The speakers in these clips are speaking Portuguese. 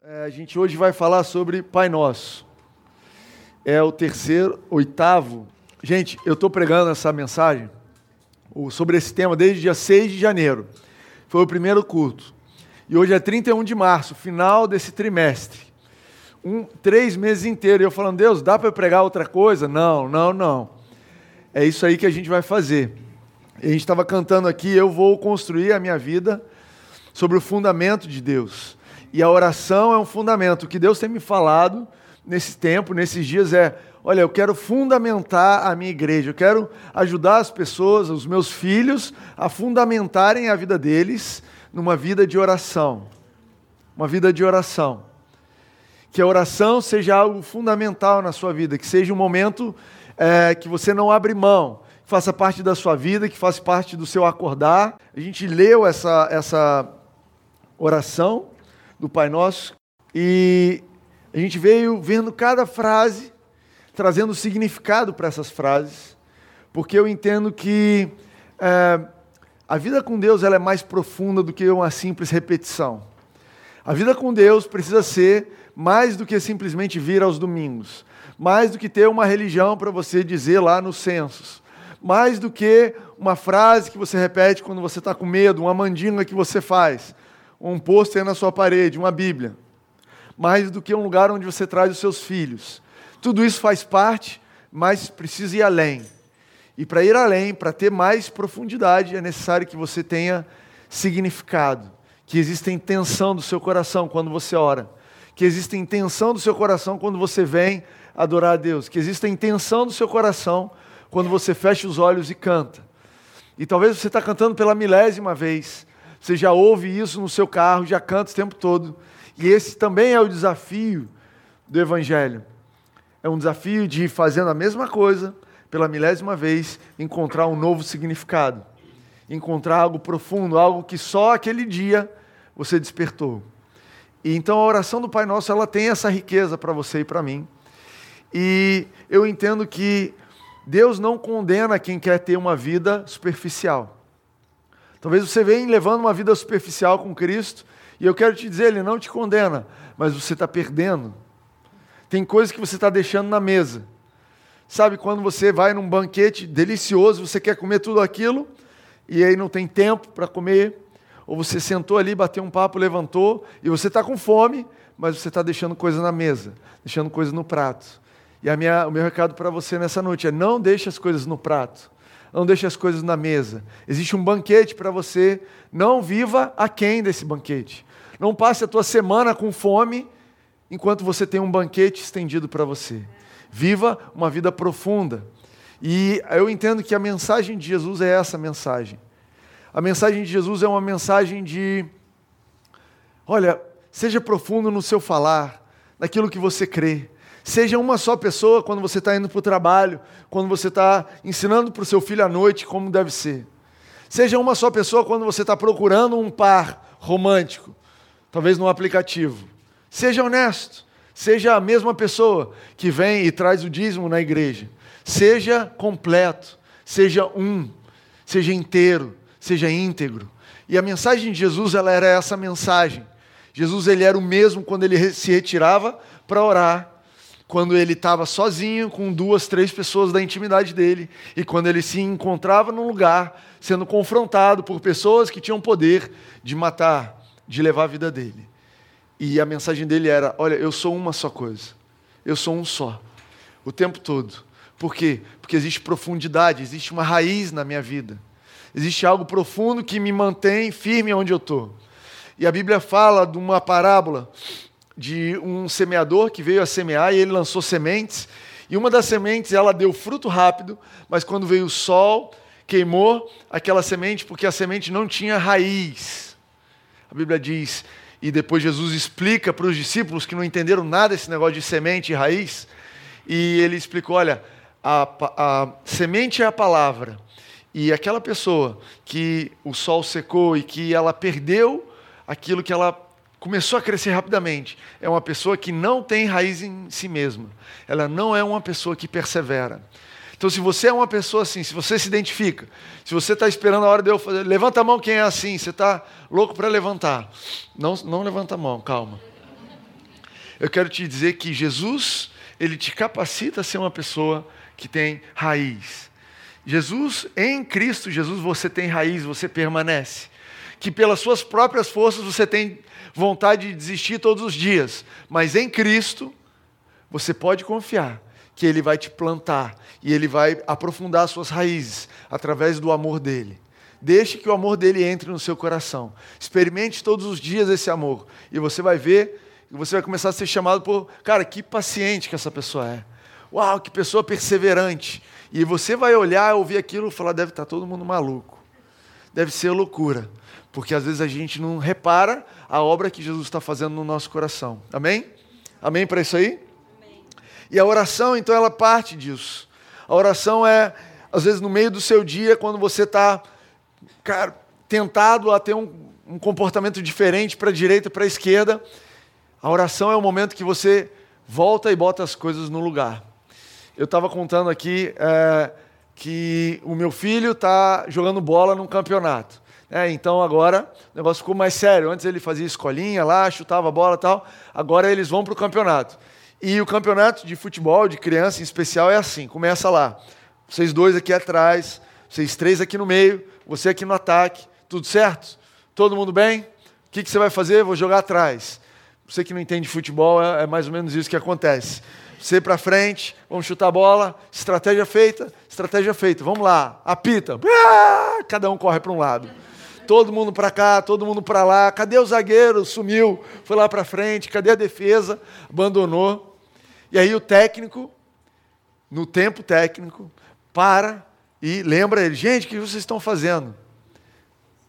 É, a gente hoje vai falar sobre Pai Nosso. É o terceiro, oitavo. Gente, eu estou pregando essa mensagem sobre esse tema desde dia 6 de janeiro. Foi o primeiro culto. E hoje é 31 de março, final desse trimestre. Um, três meses inteiros. Eu falando, Deus, dá para pregar outra coisa? Não, não, não. É isso aí que a gente vai fazer. A gente estava cantando aqui, eu vou construir a minha vida sobre o fundamento de Deus. E a oração é um fundamento. O que Deus tem me falado nesse tempo, nesses dias, é: olha, eu quero fundamentar a minha igreja, eu quero ajudar as pessoas, os meus filhos, a fundamentarem a vida deles numa vida de oração. Uma vida de oração. Que a oração seja algo fundamental na sua vida, que seja um momento é, que você não abre mão, que faça parte da sua vida, que faça parte do seu acordar. A gente leu essa, essa oração do Pai Nosso e a gente veio vendo cada frase, trazendo significado para essas frases, porque eu entendo que é, a vida com Deus ela é mais profunda do que uma simples repetição. A vida com Deus precisa ser mais do que simplesmente vir aos domingos, mais do que ter uma religião para você dizer lá nos censos, mais do que uma frase que você repete quando você está com medo, uma mandinga que você faz um pôster na sua parede, uma Bíblia, mais do que um lugar onde você traz os seus filhos. Tudo isso faz parte, mas precisa ir além. E para ir além, para ter mais profundidade, é necessário que você tenha significado, que exista intenção do seu coração quando você ora, que exista intenção do seu coração quando você vem adorar a Deus, que exista intenção do seu coração quando você fecha os olhos e canta. E talvez você está cantando pela milésima vez, você já ouve isso no seu carro, já canta o tempo todo. E esse também é o desafio do Evangelho. É um desafio de ir fazendo a mesma coisa pela milésima vez, encontrar um novo significado, encontrar algo profundo, algo que só aquele dia você despertou. E então a oração do Pai Nosso ela tem essa riqueza para você e para mim. E eu entendo que Deus não condena quem quer ter uma vida superficial. Talvez você venha levando uma vida superficial com Cristo, e eu quero te dizer, Ele não te condena, mas você está perdendo. Tem coisas que você está deixando na mesa. Sabe quando você vai num banquete delicioso, você quer comer tudo aquilo, e aí não tem tempo para comer, ou você sentou ali, bateu um papo, levantou, e você está com fome, mas você está deixando coisa na mesa, deixando coisa no prato. E minha, o meu recado para você nessa noite é: não deixe as coisas no prato não deixe as coisas na mesa. Existe um banquete para você, não viva aquém desse banquete. Não passe a tua semana com fome enquanto você tem um banquete estendido para você. Viva uma vida profunda. E eu entendo que a mensagem de Jesus é essa mensagem. A mensagem de Jesus é uma mensagem de olha, seja profundo no seu falar, naquilo que você crê. Seja uma só pessoa quando você está indo para o trabalho, quando você está ensinando para o seu filho à noite como deve ser. Seja uma só pessoa quando você está procurando um par romântico, talvez no aplicativo. Seja honesto. Seja a mesma pessoa que vem e traz o dízimo na igreja. Seja completo. Seja um. Seja inteiro. Seja íntegro. E a mensagem de Jesus ela era essa mensagem. Jesus ele era o mesmo quando ele se retirava para orar quando ele estava sozinho com duas, três pessoas da intimidade dele, e quando ele se encontrava num lugar sendo confrontado por pessoas que tinham poder de matar, de levar a vida dele. E a mensagem dele era: Olha, eu sou uma só coisa, eu sou um só, o tempo todo. Por quê? Porque existe profundidade, existe uma raiz na minha vida, existe algo profundo que me mantém firme onde eu estou. E a Bíblia fala de uma parábola de um semeador que veio a semear e ele lançou sementes. E uma das sementes ela deu fruto rápido, mas quando veio o sol, queimou aquela semente porque a semente não tinha raiz. A Bíblia diz, e depois Jesus explica para os discípulos que não entenderam nada esse negócio de semente e raiz, e ele explicou: olha, a, a semente é a palavra, e aquela pessoa que o sol secou e que ela perdeu aquilo que ela começou a crescer rapidamente. É uma pessoa que não tem raiz em si mesma. Ela não é uma pessoa que persevera. Então, se você é uma pessoa assim, se você se identifica, se você está esperando a hora de eu fazer, levanta a mão quem é assim, você está louco para levantar. Não, não levanta a mão, calma. eu quero te dizer que Jesus, ele te capacita a ser uma pessoa que tem raiz. Jesus, em Cristo Jesus, você tem raiz, você permanece. Que pelas suas próprias forças você tem vontade de desistir todos os dias, mas em Cristo você pode confiar que Ele vai te plantar e Ele vai aprofundar as suas raízes através do amor dele. Deixe que o amor dele entre no seu coração. Experimente todos os dias esse amor e você vai ver você vai começar a ser chamado por, cara, que paciente que essa pessoa é. Uau, que pessoa perseverante. E você vai olhar, ouvir aquilo e falar: deve estar todo mundo maluco. Deve ser loucura. Porque às vezes a gente não repara a obra que Jesus está fazendo no nosso coração. Amém? Amém para isso aí? Amém. E a oração, então, ela parte disso. A oração é, às vezes, no meio do seu dia, quando você está tentado a ter um, um comportamento diferente para a direita para a esquerda. A oração é o momento que você volta e bota as coisas no lugar. Eu estava contando aqui é, que o meu filho está jogando bola num campeonato. É, então agora o negócio ficou mais sério. Antes ele fazia escolinha lá, chutava bola tal. Agora eles vão para o campeonato. E o campeonato de futebol, de criança em especial, é assim: começa lá. Vocês dois aqui atrás, vocês três aqui no meio, você aqui no ataque. Tudo certo? Todo mundo bem? O que, que você vai fazer? Vou jogar atrás. Você que não entende futebol, é, é mais ou menos isso que acontece. Você para frente, vamos chutar a bola, estratégia feita, estratégia feita. Vamos lá, apita. Ah, cada um corre para um lado. Todo mundo para cá, todo mundo para lá. Cadê o zagueiro? Sumiu, foi lá para frente. Cadê a defesa? Abandonou. E aí o técnico, no tempo técnico, para e lembra ele: gente, o que vocês estão fazendo?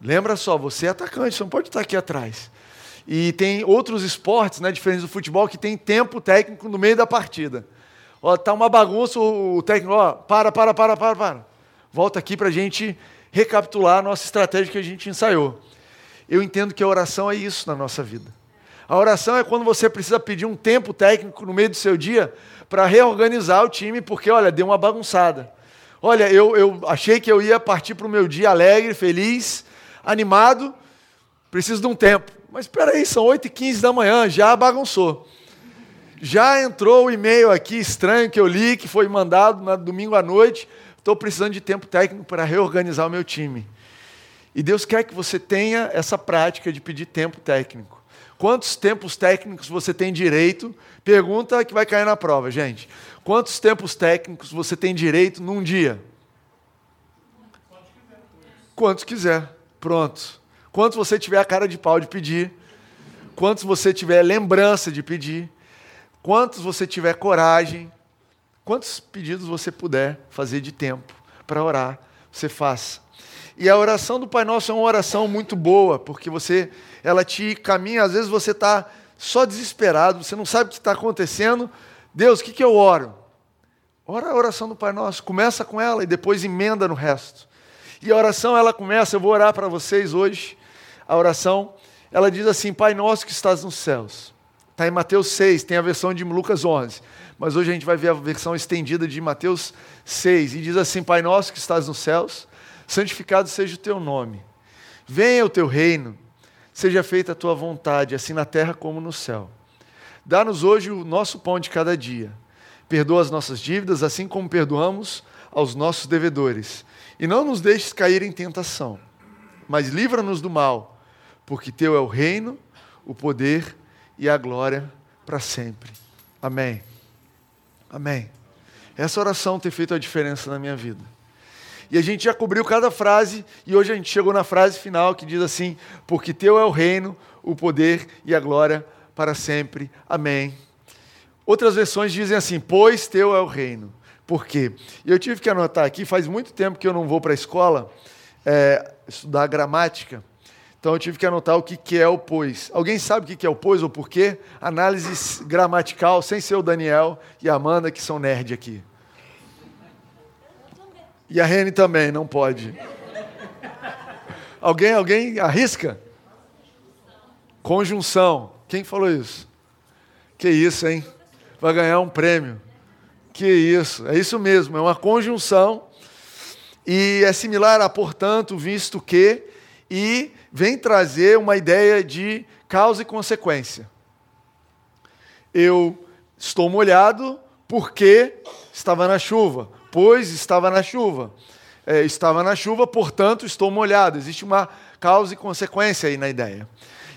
Lembra só, você é atacante, você não pode estar aqui atrás. E tem outros esportes, né, diferentes do futebol, que tem tempo técnico no meio da partida. Ó, tá uma bagunça, o técnico, ó, para, para, para, para, para. Volta aqui para a gente recapitular a nossa estratégia que a gente ensaiou. Eu entendo que a oração é isso na nossa vida. A oração é quando você precisa pedir um tempo técnico no meio do seu dia para reorganizar o time, porque, olha, deu uma bagunçada. Olha, eu, eu achei que eu ia partir para o meu dia alegre, feliz, animado, preciso de um tempo. Mas espera aí, são 8h15 da manhã, já bagunçou. Já entrou o e-mail aqui estranho que eu li, que foi mandado no domingo à noite. Estou precisando de tempo técnico para reorganizar o meu time. E Deus quer que você tenha essa prática de pedir tempo técnico. Quantos tempos técnicos você tem direito? Pergunta que vai cair na prova, gente. Quantos tempos técnicos você tem direito num dia? Quantos quiser. Pronto. Quantos você tiver a cara de pau de pedir, quantos você tiver lembrança de pedir, quantos você tiver coragem, quantos pedidos você puder fazer de tempo para orar, você faça. E a oração do Pai Nosso é uma oração muito boa, porque você, ela te caminha, às vezes você está só desesperado, você não sabe o que está acontecendo. Deus, o que, que eu oro? Ora a oração do Pai Nosso, começa com ela e depois emenda no resto. E a oração, ela começa, eu vou orar para vocês hoje. A oração, ela diz assim: Pai nosso que estás nos céus. Está em Mateus 6, tem a versão de Lucas 11. Mas hoje a gente vai ver a versão estendida de Mateus 6. E diz assim: Pai nosso que estás nos céus, santificado seja o teu nome. Venha o teu reino, seja feita a tua vontade, assim na terra como no céu. Dá-nos hoje o nosso pão de cada dia. Perdoa as nossas dívidas, assim como perdoamos aos nossos devedores e não nos deixes cair em tentação, mas livra-nos do mal, porque teu é o reino, o poder e a glória para sempre. Amém. Amém. Essa oração tem feito a diferença na minha vida. E a gente já cobriu cada frase e hoje a gente chegou na frase final que diz assim: Porque teu é o reino, o poder e a glória para sempre. Amém. Outras versões dizem assim: Pois teu é o reino. Por quê? Eu tive que anotar aqui, faz muito tempo que eu não vou para a escola é, estudar gramática, então eu tive que anotar o que, é o pois. Alguém sabe o que, que é o pois ou por quê? Análise gramatical, sem ser o Daniel e a Amanda, que são nerd aqui. E a Rene também, não pode. Alguém, alguém arrisca? Conjunção. Quem falou isso? Que isso, hein? Vai ganhar um prêmio. Que isso, é isso mesmo, é uma conjunção e é similar a portanto, visto que, e vem trazer uma ideia de causa e consequência. Eu estou molhado porque estava na chuva, pois estava na chuva. É, estava na chuva, portanto estou molhado. Existe uma causa e consequência aí na ideia.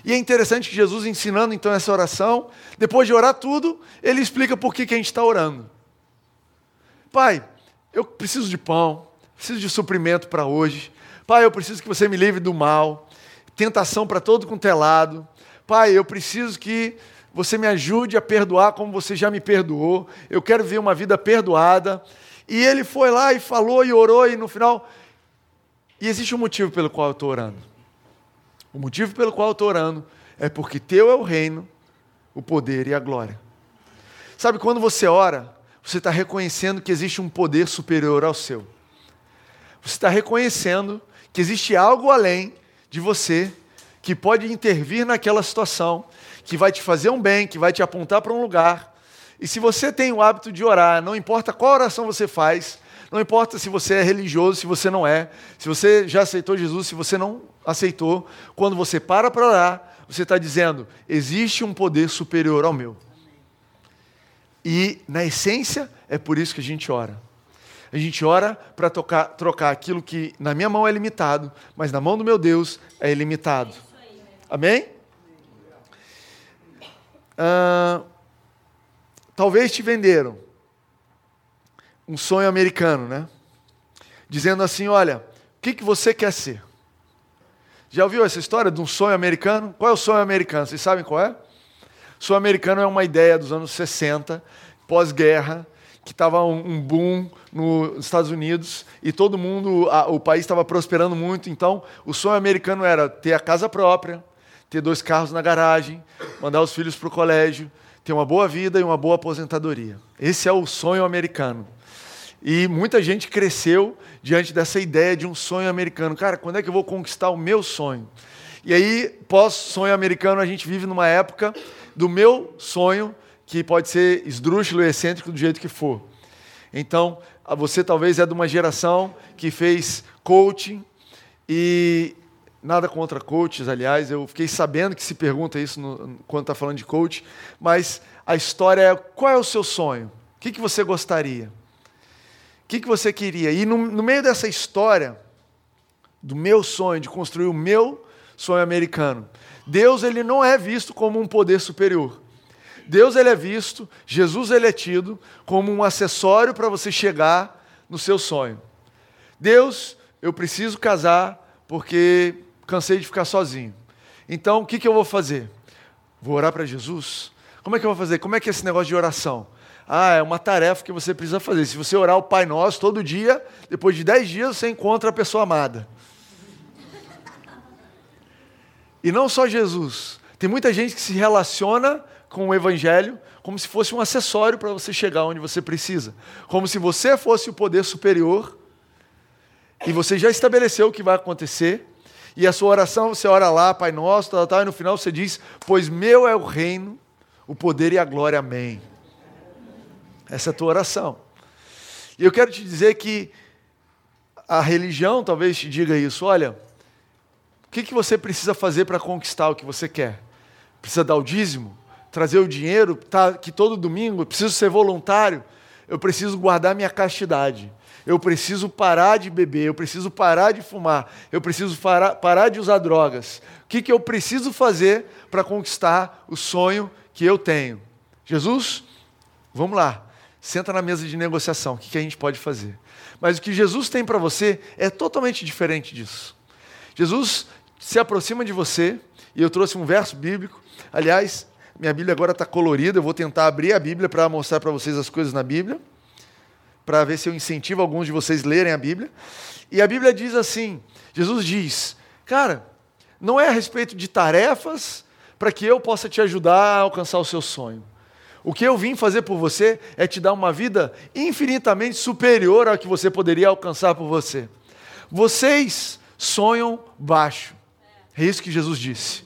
E é interessante que Jesus ensinando então essa oração, depois de orar tudo, ele explica por que, que a gente está orando. Pai, eu preciso de pão, preciso de suprimento para hoje. Pai, eu preciso que você me livre do mal, tentação para todo com telado. Pai, eu preciso que você me ajude a perdoar como você já me perdoou. Eu quero ver uma vida perdoada. E ele foi lá e falou e orou, e no final. E existe um motivo pelo qual eu estou orando. O motivo pelo qual eu estou orando é porque teu é o reino, o poder e a glória. Sabe, quando você ora, você está reconhecendo que existe um poder superior ao seu. Você está reconhecendo que existe algo além de você que pode intervir naquela situação, que vai te fazer um bem, que vai te apontar para um lugar. E se você tem o hábito de orar, não importa qual oração você faz, não importa se você é religioso, se você não é, se você já aceitou Jesus, se você não aceitou, quando você para para orar, você está dizendo: existe um poder superior ao meu. E, na essência, é por isso que a gente ora. A gente ora para trocar aquilo que na minha mão é limitado, mas na mão do meu Deus é ilimitado. Amém? Ah, talvez te venderam um sonho americano, né? Dizendo assim: olha, o que, que você quer ser? Já ouviu essa história de um sonho americano? Qual é o sonho americano? Vocês sabem qual é? sonho americano é uma ideia dos anos 60, pós-guerra, que estava um, boom nos Estados Unidos e todo mundo, a, o país estava prosperando muito. Então, o sonho americano era ter a casa própria, ter dois carros na garagem, mandar os filhos para o colégio, ter uma boa vida e uma boa aposentadoria. Esse é o sonho americano. E muita gente cresceu diante dessa ideia de um sonho americano. Cara, quando é que eu vou conquistar o meu sonho? E aí, pós-sonho americano, a gente vive numa época do meu sonho, que pode ser esdrúxulo e excêntrico do jeito que for. Então, você talvez é de uma geração que fez coaching e nada contra coaches, aliás, eu fiquei sabendo que se pergunta isso no, quando está falando de coach, mas a história é qual é o seu sonho? O que, que você gostaria? O que, que você queria? E no, no meio dessa história, do meu sonho, de construir o meu sonho americano, Deus ele não é visto como um poder superior. Deus ele é visto, Jesus ele é tido como um acessório para você chegar no seu sonho. Deus, eu preciso casar porque cansei de ficar sozinho. Então, o que, que eu vou fazer? Vou orar para Jesus? Como é que eu vou fazer? Como é que é esse negócio de oração? Ah, é uma tarefa que você precisa fazer. Se você orar o Pai Nosso todo dia, depois de dez dias você encontra a pessoa amada. E não só Jesus. Tem muita gente que se relaciona com o Evangelho como se fosse um acessório para você chegar onde você precisa. Como se você fosse o poder superior e você já estabeleceu o que vai acontecer. E a sua oração, você ora lá, Pai Nosso, tal, tal, e no final você diz: Pois meu é o reino, o poder e a glória. Amém. Essa é a tua oração. E eu quero te dizer que a religião talvez te diga isso: olha, que, que você precisa fazer para conquistar o que você quer? Precisa dar o dízimo? Trazer o dinheiro? Tá aqui todo domingo? Eu preciso ser voluntário? Eu preciso guardar minha castidade. Eu preciso parar de beber, eu preciso parar de fumar, eu preciso parar, parar de usar drogas. O que, que eu preciso fazer para conquistar o sonho que eu tenho? Jesus, vamos lá, senta na mesa de negociação, o que, que a gente pode fazer? Mas o que Jesus tem para você é totalmente diferente disso. Jesus se aproxima de você, e eu trouxe um verso bíblico. Aliás, minha Bíblia agora está colorida, eu vou tentar abrir a Bíblia para mostrar para vocês as coisas na Bíblia, para ver se eu incentivo alguns de vocês a lerem a Bíblia. E a Bíblia diz assim: Jesus diz, cara, não é a respeito de tarefas para que eu possa te ajudar a alcançar o seu sonho. O que eu vim fazer por você é te dar uma vida infinitamente superior ao que você poderia alcançar por você. Vocês sonham baixo. É isso que Jesus disse.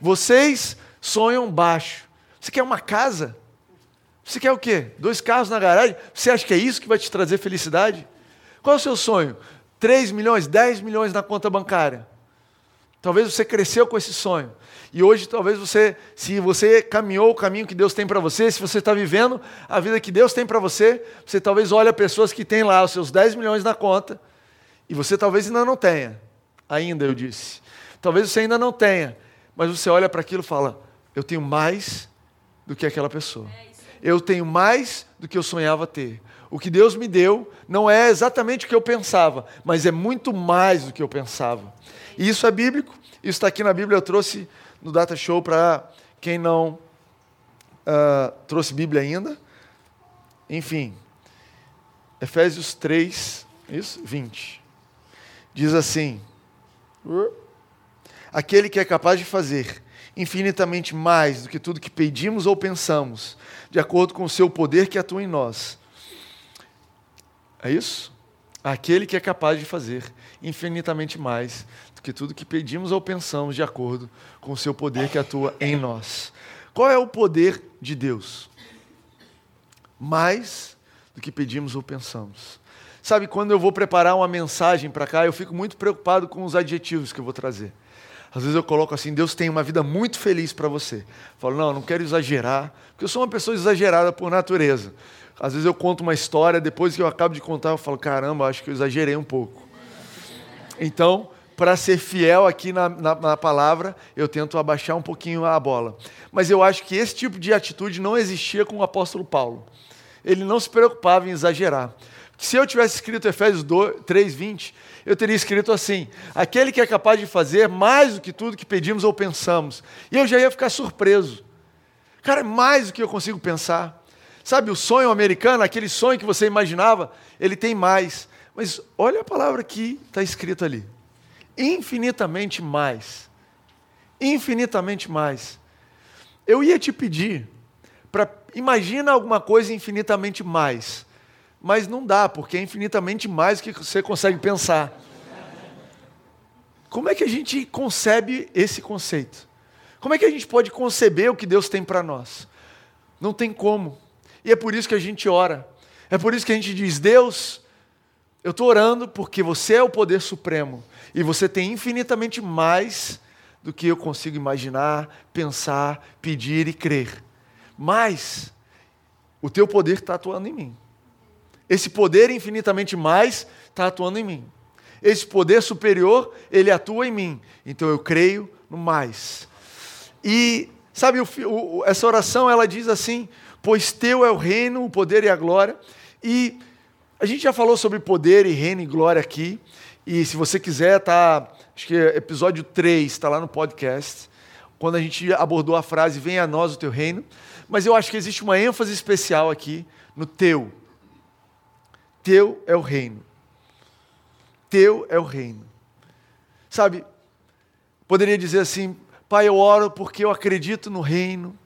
Vocês sonham baixo. Você quer uma casa? Você quer o quê? Dois carros na garagem? Você acha que é isso que vai te trazer felicidade? Qual é o seu sonho? 3 milhões, 10 milhões na conta bancária. Talvez você cresceu com esse sonho. E hoje, talvez você, se você caminhou o caminho que Deus tem para você, se você está vivendo a vida que Deus tem para você, você talvez olhe pessoas que têm lá os seus 10 milhões na conta, e você talvez ainda não tenha. Ainda, eu disse. Talvez você ainda não tenha, mas você olha para aquilo e fala: Eu tenho mais do que aquela pessoa. Eu tenho mais do que eu sonhava ter. O que Deus me deu não é exatamente o que eu pensava, mas é muito mais do que eu pensava. E isso é bíblico, isso está aqui na Bíblia. Eu trouxe no Data Show para quem não uh, trouxe Bíblia ainda. Enfim, Efésios 3, isso? 20. Diz assim: Aquele que é capaz de fazer infinitamente mais do que tudo que pedimos ou pensamos, de acordo com o seu poder que atua em nós. É isso? Aquele que é capaz de fazer infinitamente mais do que tudo que pedimos ou pensamos, de acordo com o seu poder que atua em nós. Qual é o poder de Deus? Mais do que pedimos ou pensamos. Sabe, quando eu vou preparar uma mensagem para cá, eu fico muito preocupado com os adjetivos que eu vou trazer. Às vezes eu coloco assim: Deus tem uma vida muito feliz para você. Eu falo, não, não quero exagerar, porque eu sou uma pessoa exagerada por natureza. Às vezes eu conto uma história, depois que eu acabo de contar, eu falo, caramba, acho que eu exagerei um pouco. Então, para ser fiel aqui na, na, na, palavra, eu tento abaixar um pouquinho a bola. Mas eu acho que esse tipo de atitude não existia com o apóstolo Paulo. Ele não se preocupava em exagerar. Se eu tivesse escrito Efésios 3, 20, eu teria escrito assim: aquele que é capaz de fazer mais do que tudo que pedimos ou pensamos. E eu já ia ficar surpreso. Cara, mais do que eu consigo pensar. Sabe, o sonho americano, aquele sonho que você imaginava, ele tem mais. Mas olha a palavra que está escrita ali infinitamente mais. Infinitamente mais. Eu ia te pedir para imagina alguma coisa infinitamente mais, mas não dá, porque é infinitamente mais do que você consegue pensar. Como é que a gente concebe esse conceito? Como é que a gente pode conceber o que Deus tem para nós? Não tem como. E é por isso que a gente ora. É por isso que a gente diz: Deus, eu estou orando porque você é o poder supremo. E você tem infinitamente mais do que eu consigo imaginar, pensar, pedir e crer. Mas o teu poder está atuando em mim. Esse poder infinitamente mais está atuando em mim. Esse poder superior, ele atua em mim. Então eu creio no mais. E, sabe, o, o, essa oração, ela diz assim: Pois teu é o reino, o poder e a glória. E a gente já falou sobre poder e reino e glória aqui. E se você quiser, tá, acho que é episódio 3 está lá no podcast, quando a gente abordou a frase Venha a nós o teu reino. Mas eu acho que existe uma ênfase especial aqui no teu. Teu é o reino. Teu é o reino. Sabe, poderia dizer assim, Pai, eu oro porque eu acredito no reino,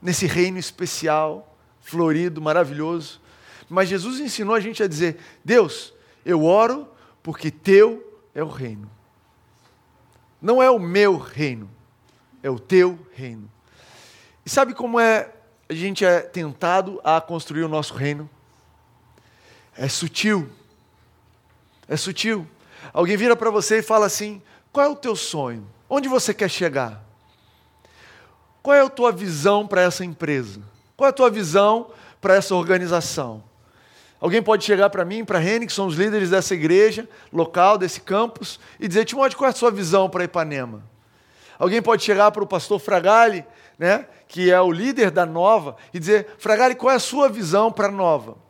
nesse reino especial, florido, maravilhoso. Mas Jesus ensinou a gente a dizer: Deus, eu oro porque teu é o reino. Não é o meu reino, é o teu reino. E sabe como é a gente é tentado a construir o nosso reino? É sutil. É sutil. Alguém vira para você e fala assim: qual é o teu sonho? Onde você quer chegar? Qual é a tua visão para essa empresa? Qual é a tua visão para essa organização? Alguém pode chegar para mim, para a Rene, que são os líderes dessa igreja local, desse campus, e dizer: Timóteo, qual é a sua visão para Ipanema? Alguém pode chegar para o pastor Fragale, né, que é o líder da Nova, e dizer: Fragale, qual é a sua visão para a Nova?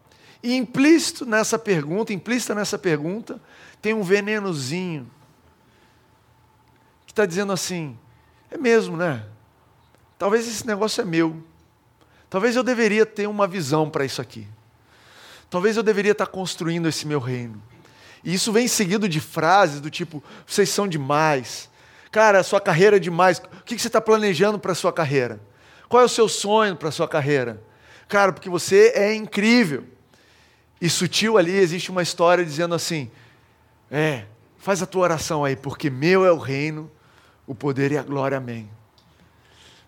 E implícito nessa pergunta, implícita nessa pergunta, tem um venenozinho que está dizendo assim: é mesmo, né? Talvez esse negócio é meu. Talvez eu deveria ter uma visão para isso aqui. Talvez eu deveria estar construindo esse meu reino. E isso vem seguido de frases do tipo: vocês são demais. Cara, sua carreira é demais. O que você está planejando para a sua carreira? Qual é o seu sonho para a sua carreira? Cara, porque você é incrível. E sutil ali existe uma história dizendo assim: é, faz a tua oração aí, porque meu é o reino, o poder e a glória, amém.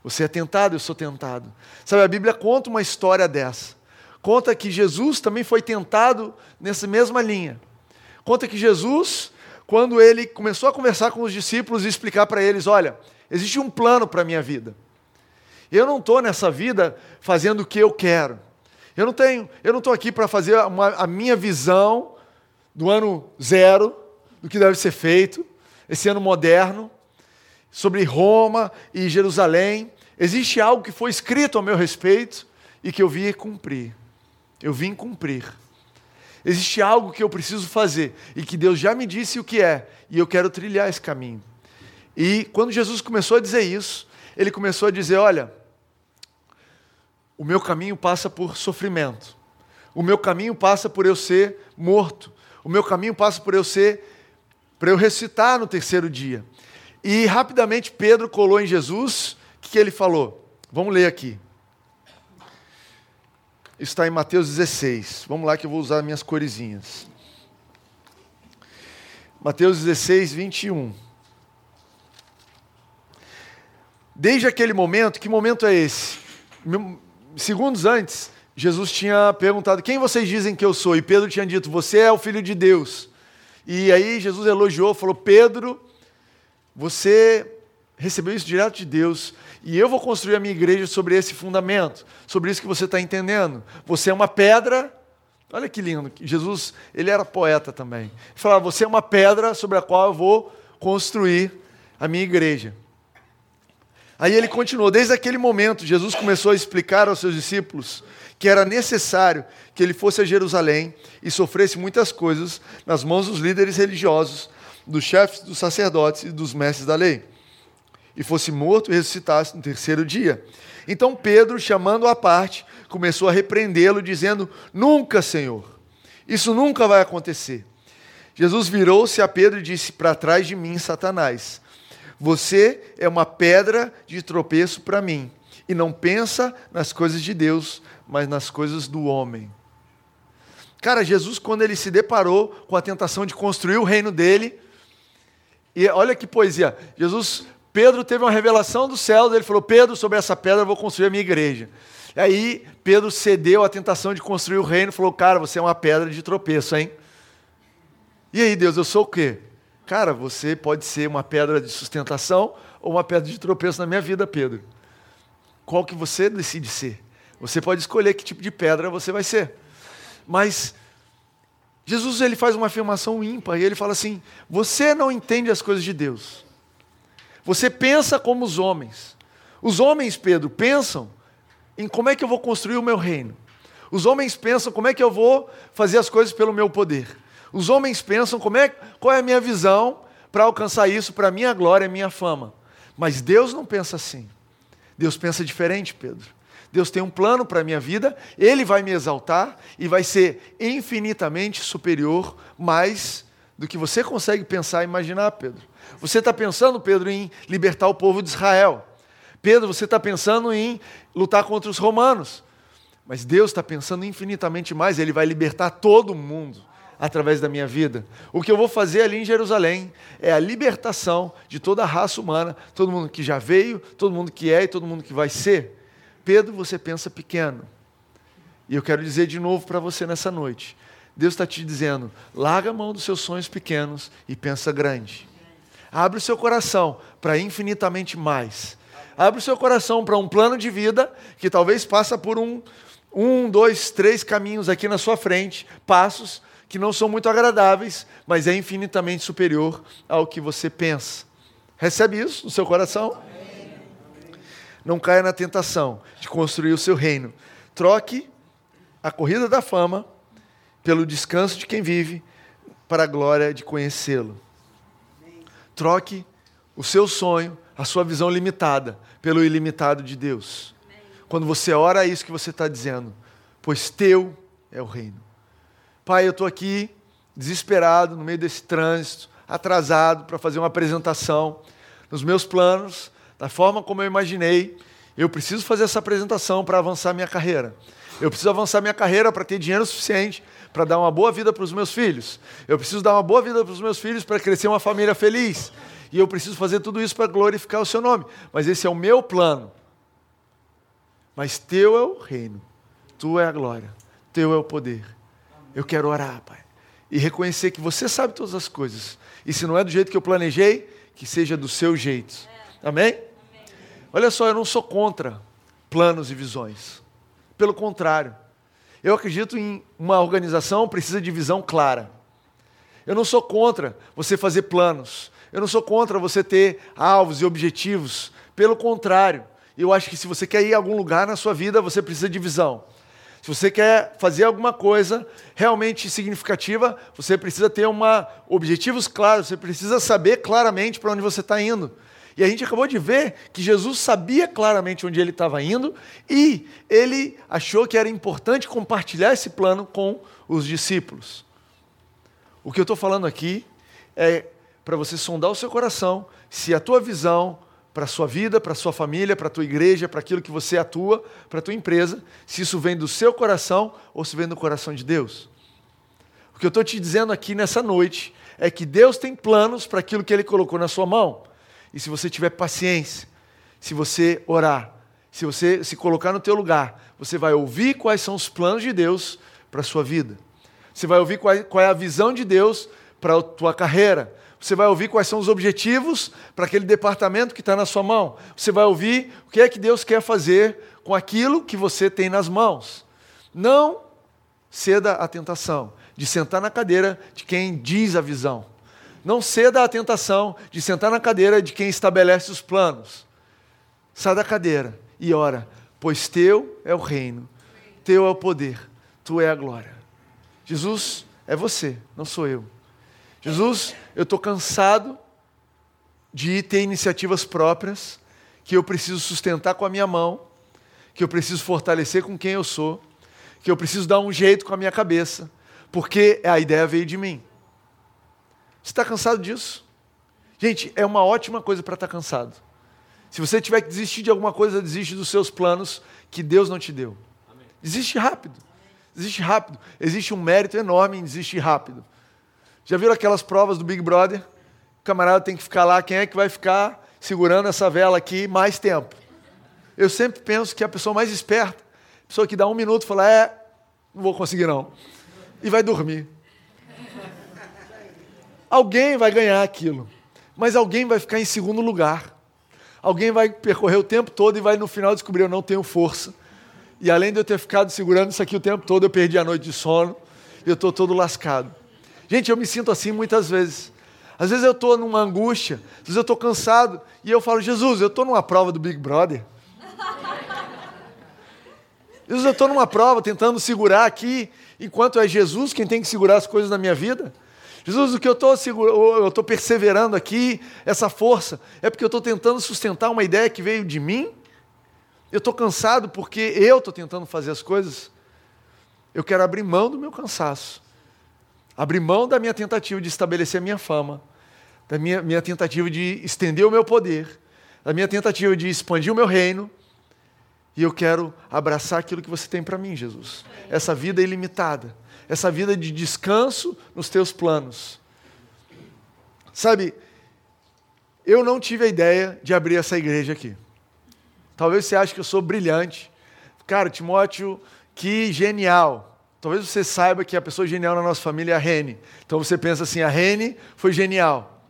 Você é tentado, eu sou tentado. Sabe, a Bíblia conta uma história dessa. Conta que Jesus também foi tentado nessa mesma linha. Conta que Jesus, quando ele começou a conversar com os discípulos e explicar para eles: olha, existe um plano para a minha vida. Eu não estou nessa vida fazendo o que eu quero. Eu não tenho, eu não estou aqui para fazer uma, a minha visão do ano zero, do que deve ser feito, esse ano moderno, sobre Roma e Jerusalém. Existe algo que foi escrito a meu respeito e que eu vim cumprir. Eu vim cumprir. Existe algo que eu preciso fazer e que Deus já me disse o que é, e eu quero trilhar esse caminho. E quando Jesus começou a dizer isso, ele começou a dizer: Olha, o meu caminho passa por sofrimento, o meu caminho passa por eu ser morto, o meu caminho passa por eu ser, para eu ressuscitar no terceiro dia. E rapidamente Pedro colou em Jesus, o que, que ele falou? Vamos ler aqui está em Mateus 16. Vamos lá que eu vou usar minhas coresinhas. Mateus 16, 21. Desde aquele momento, que momento é esse? Segundos antes, Jesus tinha perguntado: Quem vocês dizem que eu sou? E Pedro tinha dito: Você é o filho de Deus. E aí Jesus elogiou, falou: Pedro, você recebeu isso direto de Deus. E eu vou construir a minha igreja sobre esse fundamento, sobre isso que você está entendendo. Você é uma pedra. Olha que lindo. Jesus, ele era poeta também. Ele falava: Você é uma pedra sobre a qual eu vou construir a minha igreja. Aí ele continuou. Desde aquele momento, Jesus começou a explicar aos seus discípulos que era necessário que ele fosse a Jerusalém e sofresse muitas coisas nas mãos dos líderes religiosos, dos chefes dos sacerdotes e dos mestres da lei e fosse morto e ressuscitasse no terceiro dia. Então Pedro, chamando-o à parte, começou a repreendê-lo, dizendo: Nunca, Senhor, isso nunca vai acontecer. Jesus virou-se a Pedro e disse: Para trás de mim, Satanás, você é uma pedra de tropeço para mim, e não pensa nas coisas de Deus, mas nas coisas do homem. Cara, Jesus, quando ele se deparou com a tentação de construir o reino dele, e olha que poesia, Jesus Pedro teve uma revelação do céu, ele falou: Pedro, sobre essa pedra eu vou construir a minha igreja. E aí Pedro cedeu à tentação de construir o reino falou: Cara, você é uma pedra de tropeço, hein? E aí, Deus, eu sou o quê? Cara, você pode ser uma pedra de sustentação ou uma pedra de tropeço na minha vida, Pedro. Qual que você decide ser? Você pode escolher que tipo de pedra você vai ser. Mas Jesus ele faz uma afirmação ímpar e ele fala assim: você não entende as coisas de Deus. Você pensa como os homens. Os homens, Pedro, pensam em como é que eu vou construir o meu reino. Os homens pensam como é que eu vou fazer as coisas pelo meu poder. Os homens pensam como é, qual é a minha visão para alcançar isso para a minha glória minha fama. Mas Deus não pensa assim. Deus pensa diferente, Pedro. Deus tem um plano para a minha vida, Ele vai me exaltar e vai ser infinitamente superior, mais do que você consegue pensar e imaginar, Pedro. Você está pensando, Pedro, em libertar o povo de Israel. Pedro, você está pensando em lutar contra os romanos. Mas Deus está pensando infinitamente mais, Ele vai libertar todo mundo através da minha vida. O que eu vou fazer ali em Jerusalém é a libertação de toda a raça humana, todo mundo que já veio, todo mundo que é e todo mundo que vai ser. Pedro, você pensa pequeno. E eu quero dizer de novo para você nessa noite: Deus está te dizendo, larga a mão dos seus sonhos pequenos e pensa grande. Abre o seu coração para infinitamente mais. Abre o seu coração para um plano de vida que talvez passa por um, um, dois, três caminhos aqui na sua frente, passos que não são muito agradáveis, mas é infinitamente superior ao que você pensa. Recebe isso no seu coração? Não caia na tentação de construir o seu reino. Troque a corrida da fama pelo descanso de quem vive para a glória de conhecê-lo. Troque o seu sonho, a sua visão limitada, pelo ilimitado de Deus. Quando você ora, é isso que você está dizendo, pois teu é o reino. Pai, eu estou aqui desesperado no meio desse trânsito, atrasado para fazer uma apresentação. Nos meus planos, da forma como eu imaginei, eu preciso fazer essa apresentação para avançar minha carreira. Eu preciso avançar minha carreira para ter dinheiro suficiente para dar uma boa vida para os meus filhos. Eu preciso dar uma boa vida para os meus filhos para crescer uma família feliz. E eu preciso fazer tudo isso para glorificar o seu nome. Mas esse é o meu plano. Mas teu é o reino, tu é a glória, teu é o poder. Eu quero orar, Pai. e reconhecer que você sabe todas as coisas. E se não é do jeito que eu planejei, que seja do seu jeito. Amém? Amém? Olha só, eu não sou contra planos e visões. Pelo contrário, eu acredito em uma organização precisa de visão clara. Eu não sou contra você fazer planos. Eu não sou contra você ter alvos e objetivos. Pelo contrário, eu acho que se você quer ir a algum lugar na sua vida, você precisa de visão. Se você quer fazer alguma coisa realmente significativa, você precisa ter uma, objetivos claros, você precisa saber claramente para onde você está indo. E a gente acabou de ver que Jesus sabia claramente onde ele estava indo e ele achou que era importante compartilhar esse plano com os discípulos. O que eu estou falando aqui é para você sondar o seu coração se a tua visão para a sua vida, para a sua família, para a tua igreja, para aquilo que você atua, para a tua empresa, se isso vem do seu coração ou se vem do coração de Deus. O que eu estou te dizendo aqui nessa noite é que Deus tem planos para aquilo que Ele colocou na sua mão. E se você tiver paciência, se você orar, se você se colocar no teu lugar, você vai ouvir quais são os planos de Deus para a sua vida. Você vai ouvir qual é, a visão de Deus para a tua carreira. Você vai ouvir quais são os objetivos para aquele departamento que está na sua mão. Você vai ouvir o que é que Deus quer fazer com aquilo que você tem nas mãos. Não ceda à tentação de sentar na cadeira de quem diz a visão. Não ceda à tentação de sentar na cadeira de quem estabelece os planos. Sai da cadeira e ora, pois teu é o reino, teu é o poder, tu é a glória. Jesus é você, não sou eu. Jesus, eu estou cansado de ter iniciativas próprias que eu preciso sustentar com a minha mão, que eu preciso fortalecer com quem eu sou, que eu preciso dar um jeito com a minha cabeça, porque a ideia veio de mim. Você está cansado disso? Gente, é uma ótima coisa para estar tá cansado. Se você tiver que desistir de alguma coisa, desiste dos seus planos que Deus não te deu. Desiste rápido. Desiste rápido. Existe um mérito enorme em desistir rápido. Já viram aquelas provas do Big Brother? O camarada tem que ficar lá, quem é que vai ficar segurando essa vela aqui mais tempo? Eu sempre penso que a pessoa mais esperta, a pessoa que dá um minuto fala, é, não vou conseguir não. E vai dormir. Alguém vai ganhar aquilo, mas alguém vai ficar em segundo lugar. Alguém vai percorrer o tempo todo e vai no final descobrir eu não tenho força. E além de eu ter ficado segurando isso aqui o tempo todo, eu perdi a noite de sono e eu estou todo lascado. Gente, eu me sinto assim muitas vezes. Às vezes eu estou numa angústia, às vezes eu estou cansado, e eu falo, Jesus, eu estou numa prova do Big Brother. Jesus, eu estou numa prova tentando segurar aqui, enquanto é Jesus quem tem que segurar as coisas na minha vida. Jesus, o que eu estou eu estou perseverando aqui, essa força, é porque eu estou tentando sustentar uma ideia que veio de mim. Eu estou cansado porque eu estou tentando fazer as coisas. Eu quero abrir mão do meu cansaço abrir mão da minha tentativa de estabelecer a minha fama, da minha, minha tentativa de estender o meu poder, da minha tentativa de expandir o meu reino, e eu quero abraçar aquilo que você tem para mim, Jesus. Essa vida ilimitada, essa vida de descanso nos teus planos. Sabe, eu não tive a ideia de abrir essa igreja aqui. Talvez você ache que eu sou brilhante. Cara, Timóteo, que genial. Talvez você saiba que a pessoa genial na nossa família é a Rene. Então você pensa assim: a Rene foi genial.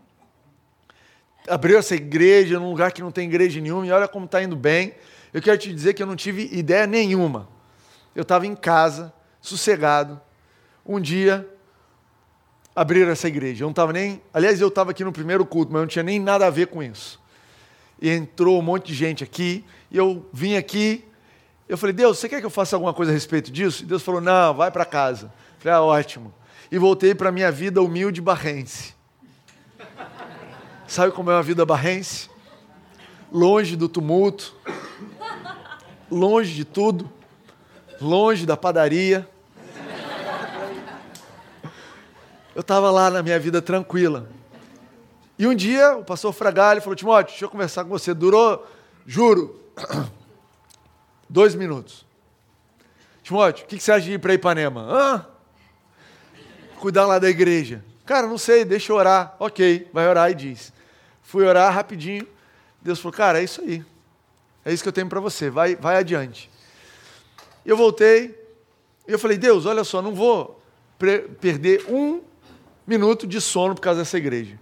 Abriu essa igreja num lugar que não tem igreja nenhuma e olha como está indo bem. Eu quero te dizer que eu não tive ideia nenhuma. Eu estava em casa, sossegado. Um dia, abriram essa igreja. Eu não estava nem. Aliás, eu estava aqui no primeiro culto, mas não tinha nem nada a ver com isso. E entrou um monte de gente aqui. E eu vim aqui eu falei, Deus, você quer que eu faça alguma coisa a respeito disso? E Deus falou, não, vai para casa. Eu falei, ah, ótimo. E voltei para a minha vida humilde barrense. Sabe como é uma vida barrense? Longe do tumulto, longe de tudo, longe da padaria. Eu estava lá na minha vida tranquila. E um dia o pastor Fragalho falou: Timóteo, deixa eu conversar com você. Durou, juro, Dois minutos. Timóteo, o que você acha de ir para Ipanema? Ah, cuidar lá da igreja. Cara, não sei, deixa eu orar. Ok, vai orar e diz. Fui orar rapidinho. Deus falou, cara, é isso aí. É isso que eu tenho para você, vai, vai adiante. Eu voltei, eu falei, Deus, olha só, não vou perder um minuto de sono por causa dessa igreja.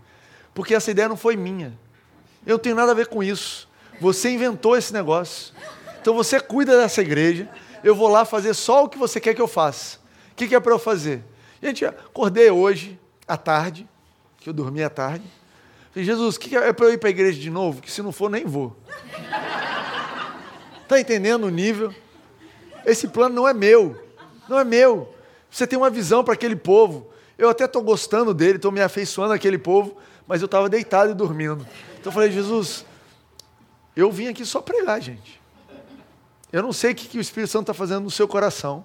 Porque essa ideia não foi minha. Eu não tenho nada a ver com isso. Você inventou esse negócio. Então você cuida dessa igreja. Eu vou lá fazer só o que você quer que eu faça. O que, é para eu fazer? Gente, acordei hoje, à tarde, que eu dormi à tarde. Falei, Jesus, o que, que é para eu ir para a igreja de novo? Que se não for, nem vou. Está entendendo o nível? Esse plano não é meu. Não é meu. Você tem uma visão para aquele povo. Eu até estou gostando dele, estou me afeiçoando àquele povo, mas eu estava deitado e dormindo. Então eu falei, Jesus, eu vim aqui só pregar, gente. Eu não sei o que, que o Espírito Santo está fazendo no seu coração.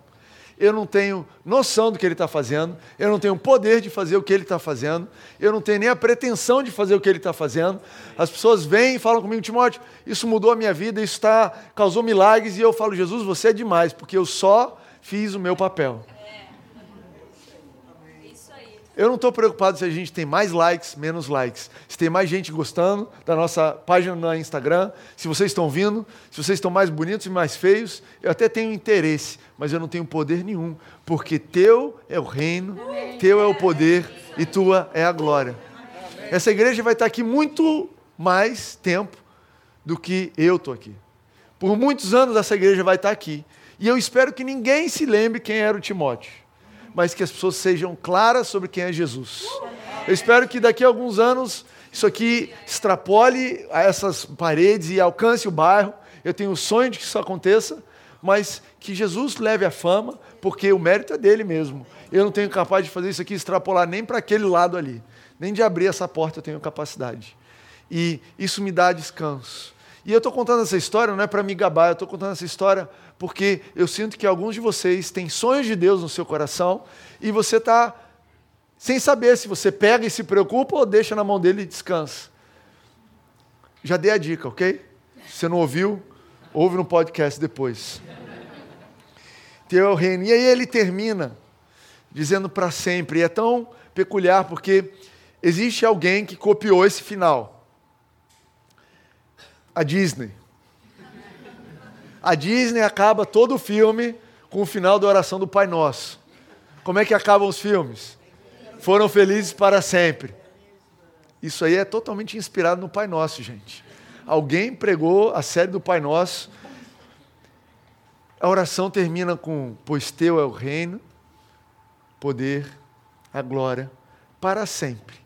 Eu não tenho noção do que ele está fazendo. Eu não tenho poder de fazer o que ele está fazendo. Eu não tenho nem a pretensão de fazer o que ele está fazendo. As pessoas vêm e falam comigo, Timóteo, isso mudou a minha vida, isso tá, causou milagres. E eu falo, Jesus, você é demais, porque eu só fiz o meu papel. Eu não estou preocupado se a gente tem mais likes, menos likes. Se tem mais gente gostando da nossa página no Instagram, se vocês estão vindo, se vocês estão mais bonitos e mais feios, eu até tenho interesse, mas eu não tenho poder nenhum, porque teu é o reino, teu é o poder e tua é a glória. Essa igreja vai estar aqui muito mais tempo do que eu estou aqui. Por muitos anos essa igreja vai estar aqui. E eu espero que ninguém se lembre quem era o Timóteo mas que as pessoas sejam claras sobre quem é Jesus. Eu espero que daqui a alguns anos isso aqui extrapole essas paredes e alcance o bairro. Eu tenho o sonho de que isso aconteça, mas que Jesus leve a fama, porque o mérito é dele mesmo. Eu não tenho capaz de fazer isso aqui extrapolar nem para aquele lado ali, nem de abrir essa porta eu tenho capacidade. E isso me dá descanso. E eu estou contando essa história não é para me gabar, eu estou contando essa história porque eu sinto que alguns de vocês têm sonhos de Deus no seu coração e você está sem saber se você pega e se preocupa ou deixa na mão dele e descansa. Já dei a dica, ok? Se você não ouviu, ouve no podcast depois. Teu reino. E aí ele termina dizendo para sempre. E é tão peculiar porque existe alguém que copiou esse final. A Disney. A Disney acaba todo o filme com o final da oração do Pai Nosso. Como é que acabam os filmes? Foram felizes para sempre. Isso aí é totalmente inspirado no Pai Nosso, gente. Alguém pregou a série do Pai Nosso. A oração termina com: Pois teu é o reino, poder, a glória, para sempre.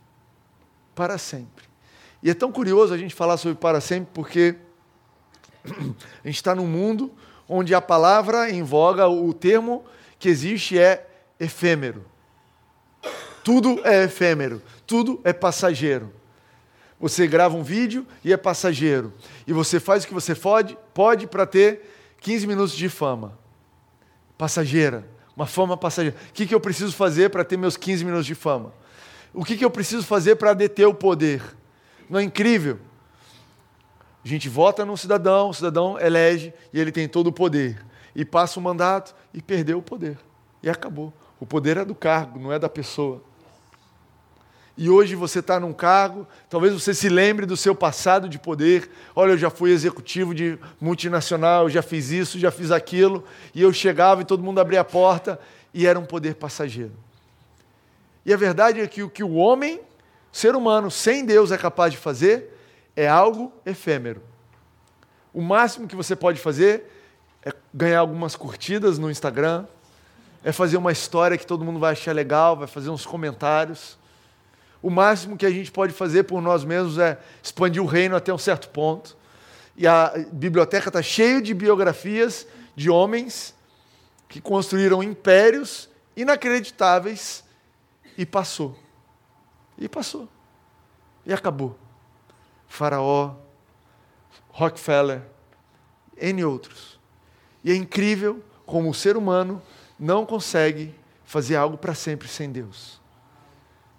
Para sempre. E é tão curioso a gente falar sobre para sempre, porque a gente está num mundo onde a palavra em voga, o termo que existe é efêmero. Tudo é efêmero, tudo é passageiro. Você grava um vídeo e é passageiro. E você faz o que você pode, pode para ter 15 minutos de fama. Passageira, uma fama passageira. O que, que eu preciso fazer para ter meus 15 minutos de fama? O que, que eu preciso fazer para deter o poder? Não é incrível? A gente vota num cidadão, o cidadão elege e ele tem todo o poder. E passa o mandato e perdeu o poder. E acabou. O poder é do cargo, não é da pessoa. E hoje você está num cargo, talvez você se lembre do seu passado de poder. Olha, eu já fui executivo de multinacional, já fiz isso, já fiz aquilo. E eu chegava e todo mundo abria a porta e era um poder passageiro. E a verdade é que o que o homem, ser humano, sem Deus é capaz de fazer, é algo efêmero. O máximo que você pode fazer é ganhar algumas curtidas no Instagram, é fazer uma história que todo mundo vai achar legal, vai fazer uns comentários. O máximo que a gente pode fazer por nós mesmos é expandir o reino até um certo ponto. E a biblioteca está cheia de biografias de homens que construíram impérios inacreditáveis e passou. E passou. E acabou. Faraó, Rockefeller, N outros. E é incrível como o ser humano não consegue fazer algo para sempre sem Deus.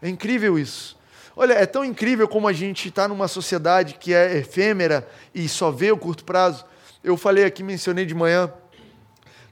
É incrível isso. Olha, é tão incrível como a gente está numa sociedade que é efêmera e só vê o curto prazo. Eu falei aqui, mencionei de manhã,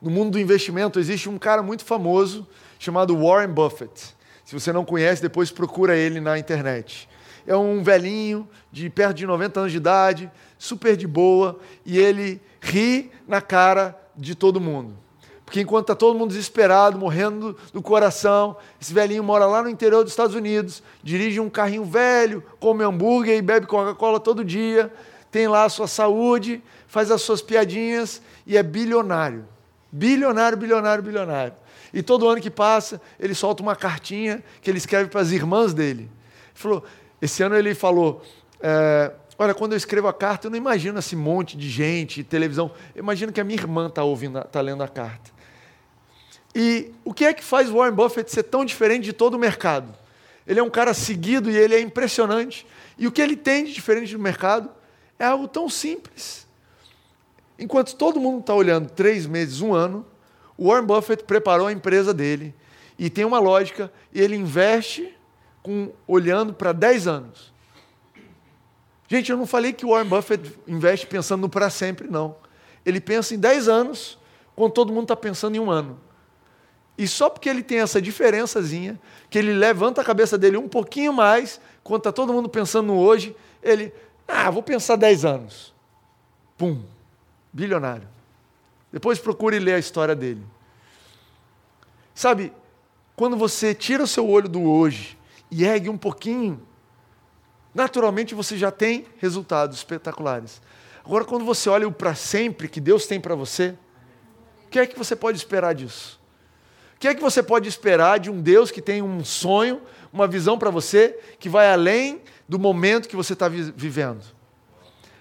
no mundo do investimento existe um cara muito famoso chamado Warren Buffett. Se você não conhece, depois procura ele na internet é um velhinho de perto de 90 anos de idade, super de boa, e ele ri na cara de todo mundo. Porque enquanto está todo mundo desesperado, morrendo do, coração, esse velhinho mora lá no interior dos Estados Unidos, dirige um carrinho velho, come hambúrguer e bebe Coca-Cola todo dia, tem lá a sua saúde, faz as suas piadinhas e é bilionário. Bilionário, bilionário, bilionário. E todo ano que passa, ele solta uma cartinha que ele escreve para as irmãs dele. Ele falou, esse ano ele falou, é, olha, quando eu escrevo a carta, eu não imagino esse monte de gente, televisão. Eu imagino que a minha irmã está ouvindo, está lendo a carta. E o que é que faz Warren Buffett ser tão diferente de todo o mercado? Ele é um cara seguido e ele é impressionante. E o que ele tem de diferente do mercado é algo tão simples. Enquanto todo mundo está olhando três meses, um ano, Warren Buffett preparou a empresa dele e tem uma lógica e ele investe com, olhando para 10 anos. Gente, eu não falei que o Warren Buffett investe pensando no para sempre, não. Ele pensa em 10 anos, quando todo mundo está pensando em um ano. E só porque ele tem essa diferençazinha, que ele levanta a cabeça dele um pouquinho mais, quando está todo mundo pensando no hoje, ele, ah, vou pensar 10 anos. Pum, bilionário. Depois procure ler a história dele. Sabe, quando você tira o seu olho do hoje e ergue um pouquinho, naturalmente você já tem resultados espetaculares. Agora, quando você olha o para sempre que Deus tem para você, o que é que você pode esperar disso? que é que você pode esperar de um Deus que tem um sonho, uma visão para você, que vai além do momento que você está vivendo?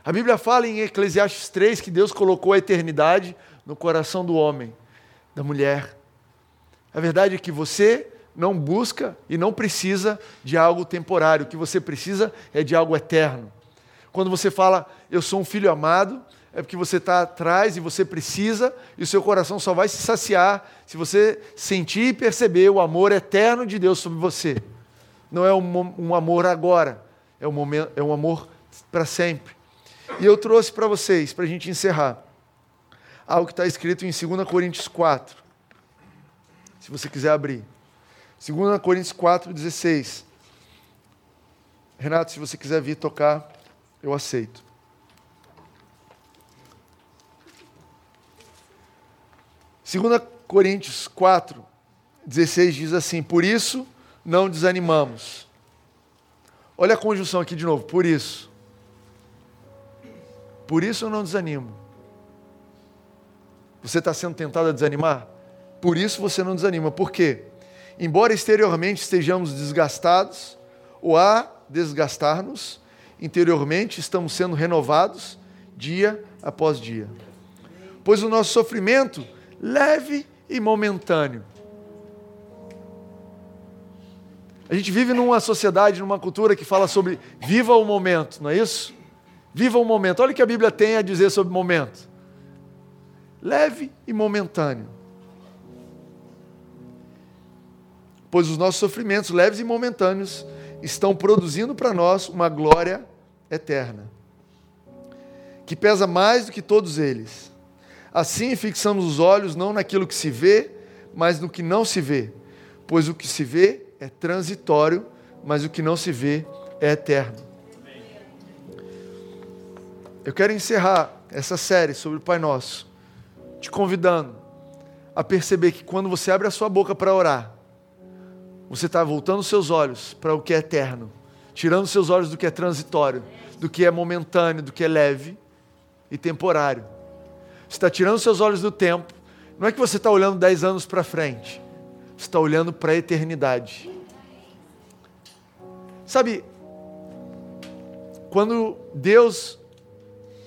A Bíblia fala em Eclesiastes 3 que Deus colocou a eternidade no coração do homem, da mulher. A verdade é que você não busca e não precisa de algo temporário, o que você precisa é de algo eterno. Quando você fala, eu sou um filho amado, é porque você está atrás e você precisa, e o seu coração só vai se saciar se você sentir e perceber o amor eterno de Deus sobre você. Não é um, um amor agora, é um, momento, é um amor para sempre. E eu trouxe para vocês, para a gente encerrar, algo que está escrito em 2 Coríntios 4. Se você quiser abrir. 2 Coríntios 4, 16. Renato, se você quiser vir tocar, eu aceito. 2 Coríntios 4, 16 diz assim: Por isso não desanimamos. Olha a conjunção aqui de novo, por isso. Por isso eu não desanimo. Você está sendo tentado a desanimar? Por isso você não desanima. Por quê? Embora exteriormente estejamos desgastados, ou a desgastar-nos, interiormente estamos sendo renovados dia após dia. Pois o nosso sofrimento leve e momentâneo. A gente vive numa sociedade, numa cultura que fala sobre viva o momento, não é isso? Viva o momento. Olha o que a Bíblia tem a dizer sobre momento. Leve e momentâneo. Pois os nossos sofrimentos leves e momentâneos estão produzindo para nós uma glória eterna, que pesa mais do que todos eles. Assim fixamos os olhos não naquilo que se vê, mas no que não se vê. Pois o que se vê é transitório, mas o que não se vê é eterno. Eu quero encerrar essa série sobre o Pai Nosso, te convidando a perceber que quando você abre a sua boca para orar, você está voltando seus olhos para o que é eterno, tirando seus olhos do que é transitório, do que é momentâneo, do que é leve e temporário você está tirando seus olhos do tempo. Não é que você está olhando dez anos para frente. Você está olhando para a eternidade. Sabe, quando Deus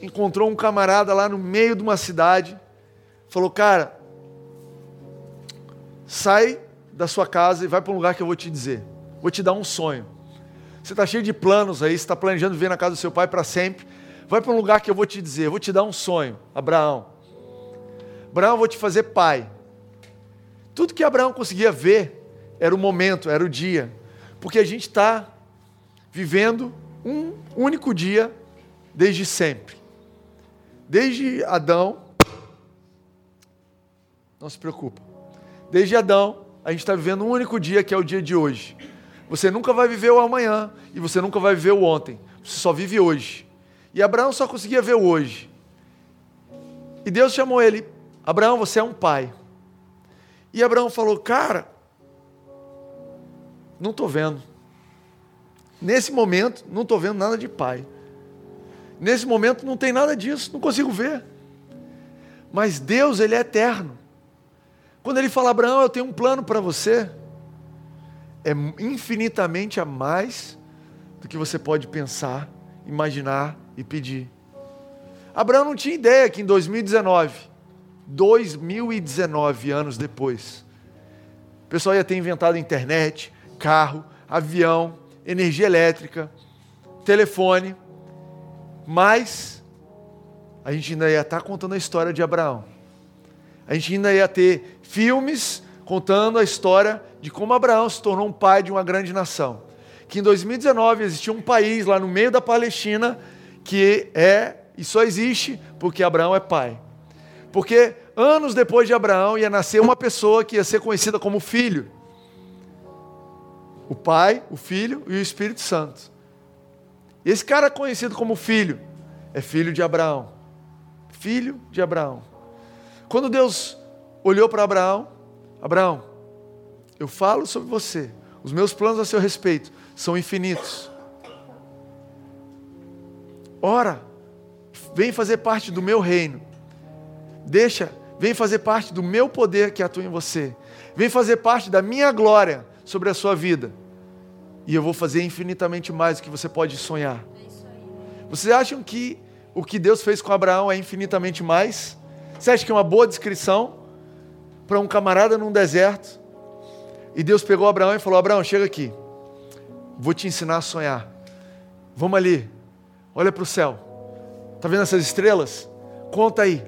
encontrou um camarada lá no meio de uma cidade, falou: Cara, sai da sua casa e vai para um lugar que eu vou te dizer. Vou te dar um sonho. Você está cheio de planos aí, você está planejando viver na casa do seu pai para sempre. Vai para um lugar que eu vou te dizer. vou te dar um sonho, Abraão. Abraão, eu vou te fazer pai. Tudo que Abraão conseguia ver era o momento, era o dia. Porque a gente está vivendo um único dia desde sempre. Desde Adão, não se preocupa. Desde Adão, a gente está vivendo um único dia que é o dia de hoje. Você nunca vai viver o amanhã e você nunca vai viver o ontem. Você só vive hoje. E Abraão só conseguia ver o hoje. E Deus chamou ele Abraão, você é um pai. E Abraão falou: Cara, não estou vendo. Nesse momento, não estou vendo nada de pai. Nesse momento, não tem nada disso, não consigo ver. Mas Deus, Ele é eterno. Quando Ele fala, Abraão, eu tenho um plano para você, é infinitamente a mais do que você pode pensar, imaginar e pedir. Abraão não tinha ideia que em 2019, 2019 anos depois, o pessoal ia ter inventado internet, carro, avião, energia elétrica, telefone, mas a gente ainda ia estar contando a história de Abraão. A gente ainda ia ter filmes contando a história de como Abraão se tornou um pai de uma grande nação. Que em 2019 existia um país lá no meio da Palestina que é e só existe porque Abraão é pai. Porque anos depois de Abraão ia nascer uma pessoa que ia ser conhecida como filho. O Pai, o Filho e o Espírito Santo. Esse cara conhecido como filho é filho de Abraão. Filho de Abraão. Quando Deus olhou para Abraão, Abraão, eu falo sobre você, os meus planos a seu respeito são infinitos. Ora, vem fazer parte do meu reino. Deixa, vem fazer parte do meu poder que atua em você. Vem fazer parte da minha glória sobre a sua vida. E eu vou fazer infinitamente mais do que você pode sonhar. Vocês acham que o que Deus fez com Abraão é infinitamente mais? Você acha que é uma boa descrição para um camarada num deserto? E Deus pegou Abraão e falou: Abraão, chega aqui. Vou te ensinar a sonhar. Vamos ali. Olha para o céu. Está vendo essas estrelas? Conta aí.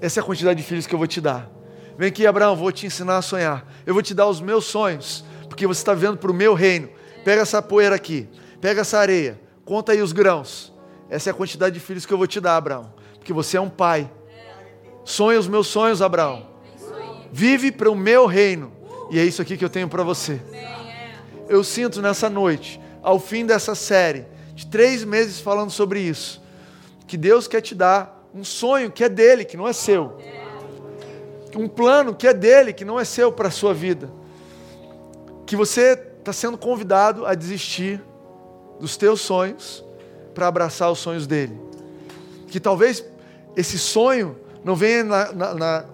Essa é a quantidade de filhos que eu vou te dar. Vem aqui, Abraão, vou te ensinar a sonhar. Eu vou te dar os meus sonhos, porque você está vendo para o meu reino. Pega essa poeira aqui, pega essa areia, conta aí os grãos. Essa é a quantidade de filhos que eu vou te dar, Abraão, porque você é um pai. Sonha os meus sonhos, Abraão. Vive para o meu reino. E é isso aqui que eu tenho para você. Eu sinto nessa noite, ao fim dessa série, de três meses falando sobre isso, que Deus quer te dar um sonho que é dele, que não é seu. Um plano que é dele, que não é seu para a sua vida. Que você está sendo convidado a desistir dos teus sonhos para abraçar os sonhos dele. Que talvez esse sonho não venha na, na, na,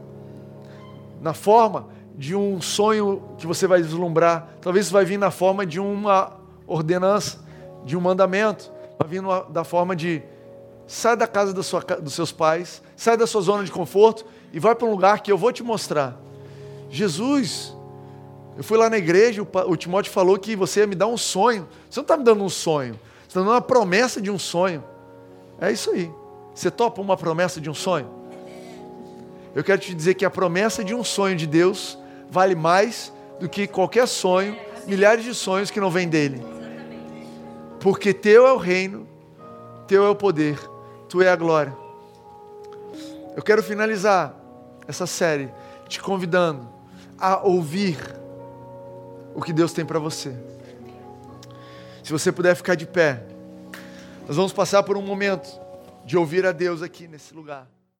na forma de um sonho que você vai deslumbrar, talvez isso vai vir na forma de uma ordenança, de um mandamento, vai vir da forma de sai da casa da sua, dos seus pais, sai da sua zona de conforto e vai para um lugar que eu vou te mostrar. Jesus eu fui lá na igreja, o Timóteo falou que você ia me dar um sonho. Você não está me dando um sonho, você está dando uma promessa de um sonho. É isso aí. Você topa uma promessa de um sonho? Eu quero te dizer que a promessa de um sonho de Deus vale mais do que qualquer sonho, milhares de sonhos que não vêm dele. Porque teu é o reino, teu é o poder, tu é a glória. Eu quero finalizar essa série te convidando a ouvir o que Deus tem para você. Se você puder ficar de pé, nós vamos passar por um momento de ouvir a Deus aqui nesse lugar.